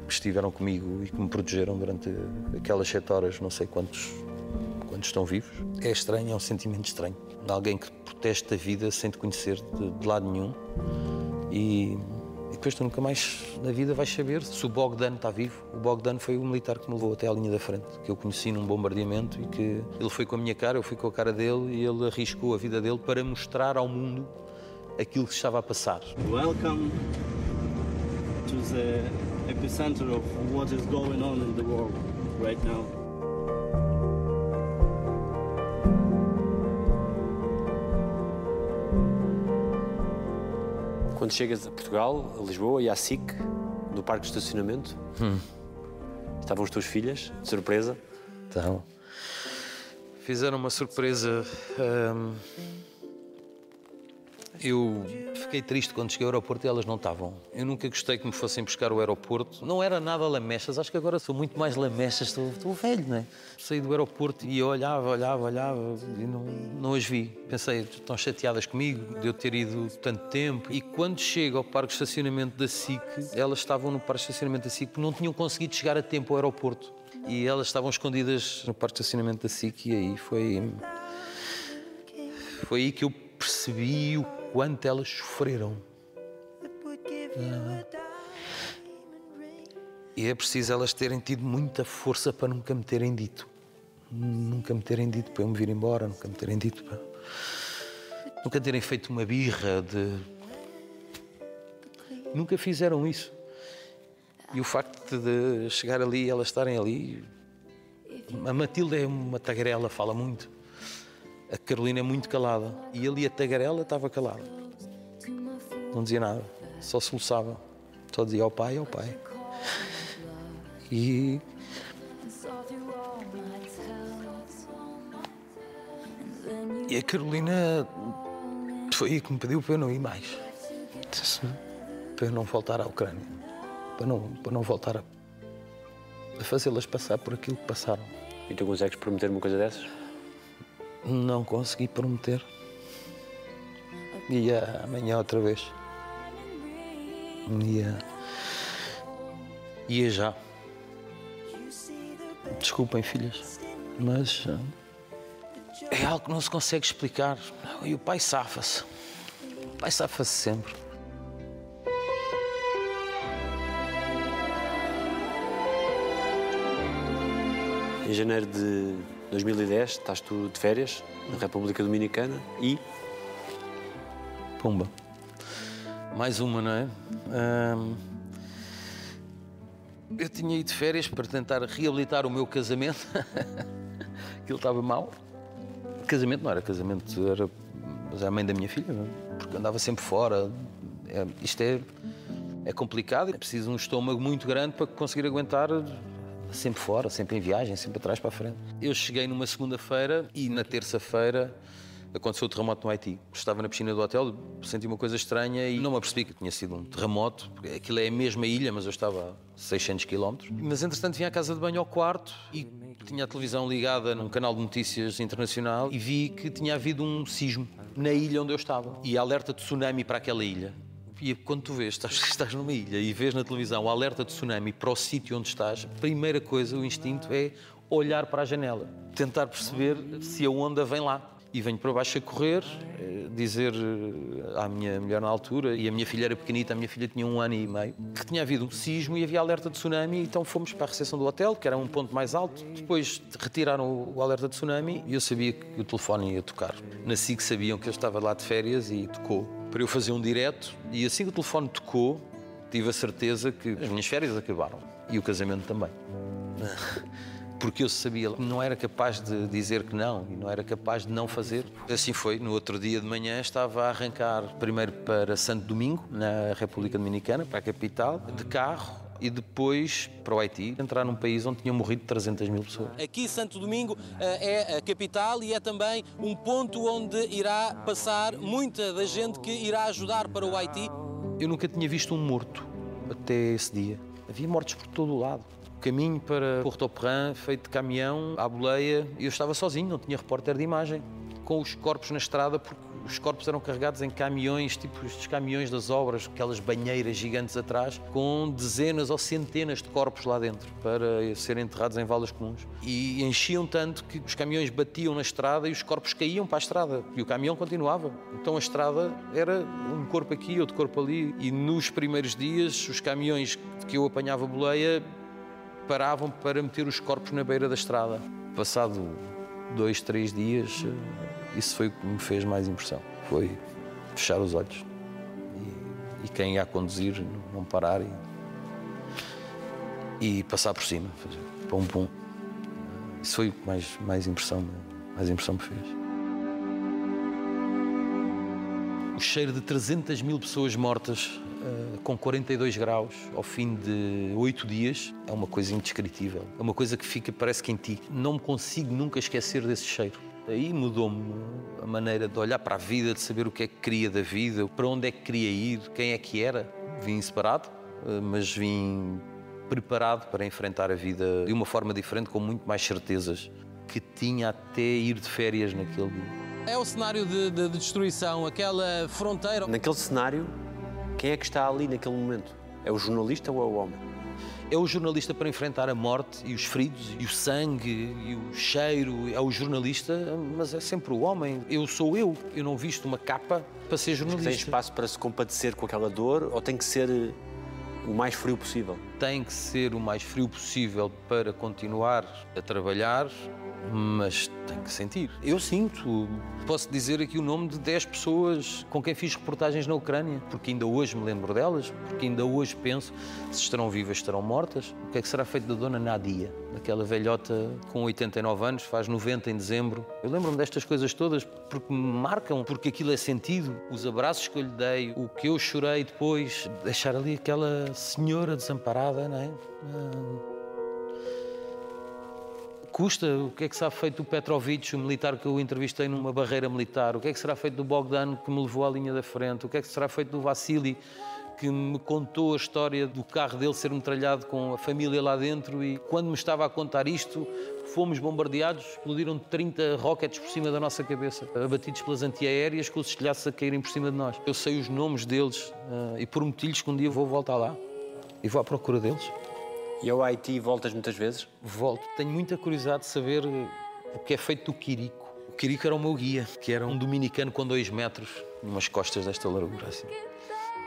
que estiveram comigo e que me protegeram durante aquelas sete horas, não sei quantos, quantos estão vivos. É estranho, é um sentimento estranho. De alguém que proteste a vida sem te conhecer de, de lado nenhum. E, e depois tu nunca mais na vida vais saber se o Bogdan está vivo. O Bogdan foi o militar que me levou até à linha da frente, que eu conheci num bombardeamento e que ele foi com a minha cara, eu fui com a cara dele e ele arriscou a vida dele para mostrar ao mundo aquilo que estava a passar. Welcome to the epicenter of what is going on in the world. right now. Quando chegas a Portugal, a Lisboa e à SIC, no parque de estacionamento, estavam as tuas filhas, de surpresa. Então, fizeram uma surpresa. hum, eu fiquei triste quando cheguei ao aeroporto e elas não estavam. Eu nunca gostei que me fossem buscar o aeroporto. Não era nada lamechas, acho que agora sou muito mais lamechas, estou, estou velho, não é? Saí do aeroporto e olhava, olhava, olhava e não, não as vi. Pensei, estão chateadas comigo de eu ter ido tanto tempo. E quando chego ao parque de estacionamento da SIC, elas estavam no parque de estacionamento da SIC porque não tinham conseguido chegar a tempo ao aeroporto. E elas estavam escondidas no parque de estacionamento da SIC e aí foi. Foi aí que eu percebi o quanto elas sofreram. Ah. E é preciso elas terem tido muita força para nunca me terem dito. Nunca me terem dito para eu me vir embora, nunca me terem dito para. Nunca terem feito uma birra de. Nunca fizeram isso. E o facto de chegar ali e elas estarem ali. A Matilde é uma tagarela, fala muito. A Carolina é muito calada. E ali a tagarela estava calada. Não dizia nada, só soluçava. Só dizia ao pai, ao pai. E E a Carolina foi aí que me pediu para eu não ir mais. Para eu não voltar à Ucrânia. Para não, para não voltar a, a fazê-las passar por aquilo que passaram. E tu consegues prometer uma coisa dessas? Não consegui prometer. Ia amanhã outra vez. Ia. Ia já. Desculpem, filhas, mas. ah, É algo que não se consegue explicar. E o pai safa-se. O pai safa-se sempre. Em janeiro de 2010, estás tu de férias na República Dominicana e Pumba. Mais uma, não é? Eu tinha ido de férias para tentar reabilitar o meu casamento. *laughs* Aquilo estava mal. Casamento não era casamento, era mas é a mãe da minha filha, não é? porque andava sempre fora. É, isto é, é complicado, é preciso um estômago muito grande para conseguir aguentar sempre fora, sempre em viagem, sempre atrás para a frente. Eu cheguei numa segunda-feira e na terça-feira aconteceu o terremoto no Haiti. Estava na piscina do hotel, senti uma coisa estranha e não me apercebi que tinha sido um terremoto, porque aquilo é a mesma ilha, mas eu estava a 600 km. Mas entretanto vim à casa de banho ao quarto e tinha a televisão ligada num canal de notícias internacional e vi que tinha havido um sismo na ilha onde eu estava. E alerta de tsunami para aquela ilha. E quando tu vês, estás, estás numa ilha e vês na televisão o alerta de tsunami para o sítio onde estás, a primeira coisa, o instinto é olhar para a janela, tentar perceber se a onda vem lá. E venho para baixo a correr, eh, dizer eh, à minha mulher na altura, e a minha filha era pequenita, a minha filha tinha um ano e meio, que tinha havido um sismo e havia alerta de tsunami, então fomos para a recepção do hotel, que era um ponto mais alto. Depois retiraram o alerta de tsunami e eu sabia que o telefone ia tocar. Na SIC sabiam que eu estava lá de férias e tocou para eu fazer um direto, e assim que o telefone tocou, tive a certeza que as minhas férias acabaram e o casamento também. Porque eu sabia não era capaz de dizer que não e não era capaz de não fazer. Assim foi. No outro dia de manhã estava a arrancar primeiro para Santo Domingo, na República Dominicana, para a capital, de carro e depois para o Haiti, entrar num país onde tinham morrido 300 mil pessoas. Aqui Santo Domingo eh, é a capital e é também um ponto onde irá passar muita da gente que irá ajudar para o Haiti. Eu nunca tinha visto um morto até esse dia. Havia mortos por todo o lado. Caminho para Porto Perrin, feito de caminhão, à boleia, eu estava sozinho, não tinha repórter de imagem, com os corpos na estrada, porque os corpos eram carregados em caminhões, tipo estes caminhões das obras, aquelas banheiras gigantes atrás, com dezenas ou centenas de corpos lá dentro, para serem enterrados em valas comuns. E enchiam tanto que os caminhões batiam na estrada e os corpos caíam para a estrada, e o caminhão continuava. Então a estrada era um corpo aqui, outro corpo ali, e nos primeiros dias, os caminhões que eu apanhava boleia paravam para meter os corpos na beira da estrada. Passado dois, três dias, isso foi o que me fez mais impressão. Foi fechar os olhos e, e quem ia conduzir não- parar e, e passar por cima, fazer pum pum. Isso foi o que mais, mais, impressão, mais impressão me fez. O cheiro de 300 mil pessoas mortas uh, com 42 graus ao fim de oito dias é uma coisa indescritível. É uma coisa que fica, parece que em ti. Não me consigo nunca esquecer desse cheiro. Aí mudou-me a maneira de olhar para a vida, de saber o que é que queria da vida, para onde é que queria ir, quem é que era. Vim separado, uh, mas vim preparado para enfrentar a vida de uma forma diferente, com muito mais certezas, que tinha até ir de férias naquele dia. É o cenário de, de, de destruição, aquela fronteira. Naquele cenário, quem é que está ali naquele momento? É o jornalista ou é o homem? É o jornalista para enfrentar a morte e os feridos e o sangue e o cheiro. É o jornalista, mas é sempre o homem. Eu sou eu. Eu não visto uma capa para ser jornalista. Tem espaço para se compadecer com aquela dor ou tem que ser eh, o mais frio possível? Tem que ser o mais frio possível para continuar a trabalhar mas tem que sentir. Eu sinto. Posso dizer aqui o nome de 10 pessoas com quem fiz reportagens na Ucrânia, porque ainda hoje me lembro delas, porque ainda hoje penso se estarão vivas, estarão mortas. O que é que será feito da dona Nadia, aquela velhota com 89 anos, faz 90 em dezembro. Eu lembro-me destas coisas todas porque me marcam, porque aquilo é sentido. Os abraços que eu lhe dei, o que eu chorei depois, deixar ali aquela senhora desamparada, não é? Custa? O que é que será feito do Petrovic, o militar que eu entrevistei numa barreira militar? O que é que será feito do Bogdan, que me levou à linha da frente? O que é que será feito do Vassili, que me contou a história do carro dele ser metralhado com a família lá dentro e quando me estava a contar isto, fomos bombardeados, explodiram 30 rockets por cima da nossa cabeça, abatidos pelas antiaéreas com os estilhaços a caírem por cima de nós. Eu sei os nomes deles uh, e prometi-lhes que um dia vou voltar lá e vou à procura deles. E ao Haiti voltas muitas vezes? Volto. Tenho muita curiosidade de saber o que é feito do Quirico. O Quirico era o meu guia, que era um dominicano com dois metros, numas costas desta largura assim.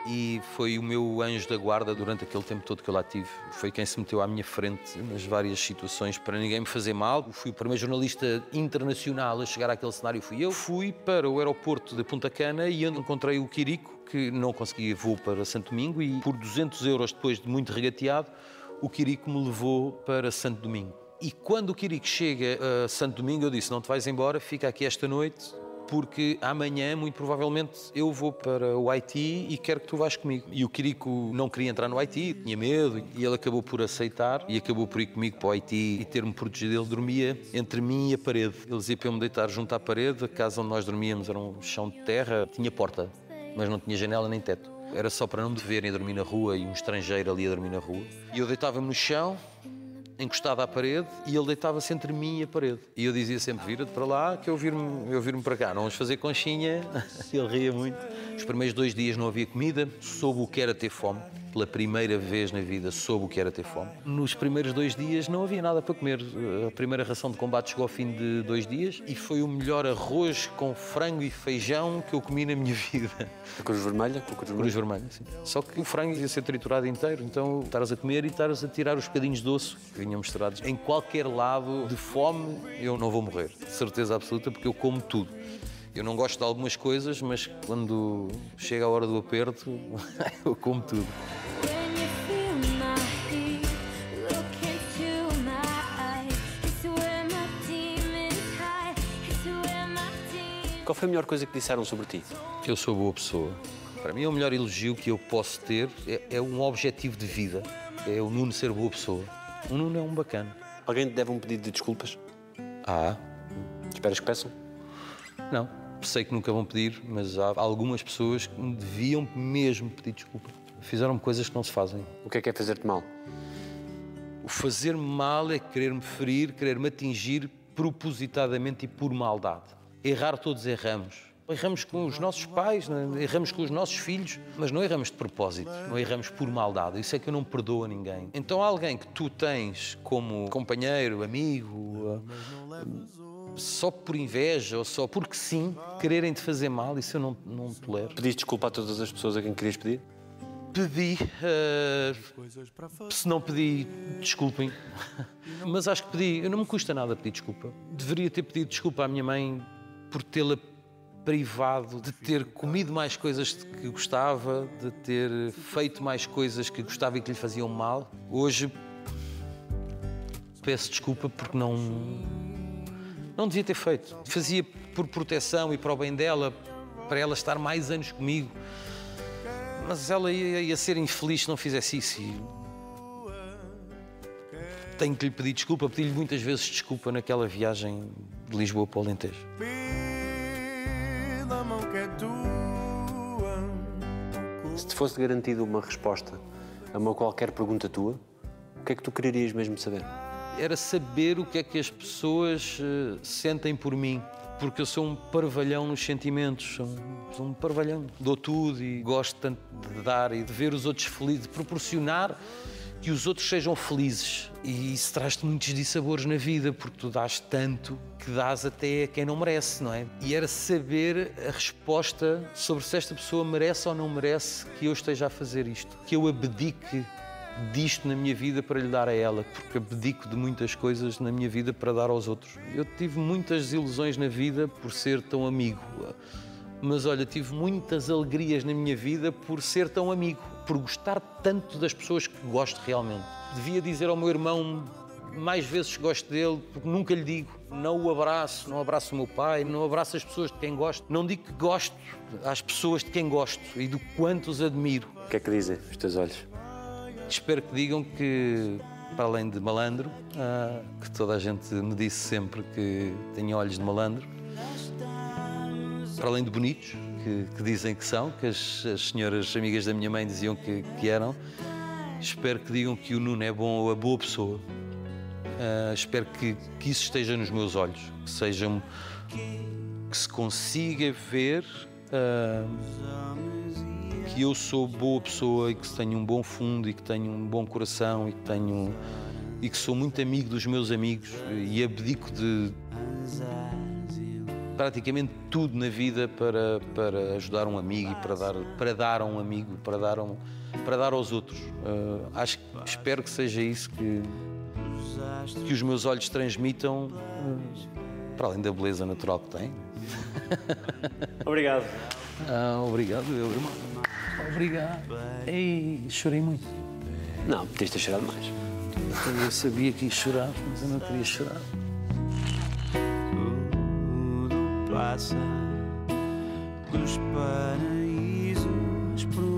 E foi o meu anjo da guarda durante aquele tempo todo que eu lá tive. Foi quem se meteu à minha frente nas várias situações para ninguém me fazer mal. Fui o primeiro jornalista internacional a chegar àquele cenário, fui eu. Fui para o aeroporto de Punta Cana e encontrei o Quirico, que não conseguia voo para Santo Domingo e por 200 euros depois de muito regateado, o Quirico me levou para Santo Domingo. E quando o Quirico chega a Santo Domingo, eu disse: Não te vais embora, fica aqui esta noite, porque amanhã, muito provavelmente, eu vou para o Haiti e quero que tu vás comigo. E o Quirico não queria entrar no Haiti, tinha medo, e ele acabou por aceitar e acabou por ir comigo para o Haiti e ter-me protegido. Ele dormia entre mim e a parede. Ele dizia para eu me deitar junto à parede, a casa onde nós dormíamos era um chão de terra, tinha porta, mas não tinha janela nem teto. Era só para não me verem a dormir na rua e um estrangeiro ali a dormir na rua. E eu deitava-me no chão, encostado à parede, e ele deitava-se entre mim e a parede. E eu dizia sempre: vira-te para lá, que eu vir-me vir para cá. Não vamos fazer conchinha. *laughs* ele ria muito. Os primeiros dois dias não havia comida, soube o que era ter fome pela primeira vez na vida, soube o que era ter fome. Nos primeiros dois dias não havia nada para comer. A primeira ração de combate chegou ao fim de dois dias e foi o melhor arroz com frango e feijão que eu comi na minha *laughs* vida. A cruz vermelha? Com a cruz, cruz vermelha, sim. Só que o frango ia ser triturado inteiro, então estares a comer e estares a tirar os bocadinhos de osso que vinham misturados. Em qualquer lado de fome, eu não vou morrer. De certeza absoluta, porque eu como tudo. Eu não gosto de algumas coisas, mas quando chega a hora do aperto, *laughs* eu como tudo. Qual foi a melhor coisa que disseram sobre ti? Que eu sou boa pessoa. Para mim, o melhor elogio que eu posso ter é, é um objetivo de vida. É o Nuno ser boa pessoa. O Nuno é um bacana. Alguém te deve um pedido de desculpas? Ah. Esperas que peçam? Não. Sei que nunca vão pedir, mas há algumas pessoas que me deviam mesmo pedir desculpa. Fizeram coisas que não se fazem. O que é que é fazer-te mal? O fazer mal é querer-me ferir, querer-me atingir propositadamente e por maldade. Errar todos erramos. Erramos com os nossos pais, é? erramos com os nossos filhos, mas não erramos de propósito, não erramos por maldade. Isso é que eu não perdoo a ninguém. Então, alguém que tu tens como companheiro, amigo, só por inveja ou só porque sim, quererem te fazer mal, isso eu não, não tolero. Pediste desculpa a todas as pessoas a quem querias pedir? Pedi. Uh, se não pedi, desculpem. *laughs* Mas acho que pedi. Não me custa nada pedir desculpa. Deveria ter pedido desculpa à minha mãe por tê-la privado de ter comido mais coisas que gostava, de ter feito mais coisas que gostava e que lhe faziam mal. Hoje Peço desculpa porque não. Não devia ter feito. Fazia por proteção e para o bem dela, para ela estar mais anos comigo. Mas ela ia, ia ser infeliz se não fizesse isso. E... Tenho que lhe pedir desculpa, pedi-lhe muitas vezes desculpa naquela viagem de Lisboa para o Alentejo. Se fosse garantido uma resposta a uma qualquer pergunta tua, o que é que tu quererias mesmo saber? Era saber o que é que as pessoas eh, sentem por mim. Porque eu sou um parvalhão nos sentimentos, sou um, sou um parvalhão. Dou tudo e gosto tanto de dar e de ver os outros felizes, de proporcionar que os outros sejam felizes. E isso traz-te muitos dissabores na vida, porque tu dás tanto que dás até a quem não merece, não é? E era saber a resposta sobre se esta pessoa merece ou não merece que eu esteja a fazer isto. Que eu abdique disto na minha vida para lhe dar a ela, porque abdico de muitas coisas na minha vida para dar aos outros. Eu tive muitas ilusões na vida por ser tão amigo. Mas olha, tive muitas alegrias na minha vida por ser tão amigo, por gostar tanto das pessoas que gosto realmente. Devia dizer ao meu irmão mais vezes que gosto dele, porque nunca lhe digo. Não o abraço, não abraço o meu pai, não abraço as pessoas de quem gosto. Não digo que gosto às pessoas de quem gosto e do quanto os admiro. O que é que dizem os teus olhos? Espero que digam que, para além de malandro, ah, que toda a gente me disse sempre que tenho olhos de malandro, para além de bonitos, que, que dizem que são, que as, as senhoras amigas da minha mãe diziam que, que eram, espero que digam que o Nuno é bom ou a boa pessoa. Ah, espero que, que isso esteja nos meus olhos, que sejam que se consiga ver ah, que eu sou boa pessoa e que tenho um bom fundo e que tenho um bom coração e que tenho e que sou muito amigo dos meus amigos e abdico de praticamente tudo na vida para, para ajudar um amigo e para dar, para dar a um amigo, para dar, um, para dar aos outros. Ah, acho, espero que seja isso que, que os meus olhos transmitam, ah, para além da beleza natural que têm. *laughs* Obrigado. Ah, obrigado, meu irmão. Obrigado. Ei, chorei muito. Não, podias ter chorado mais. Eu sabia que ia chorar, mas eu não queria chorar. passa dos paraísos. Pro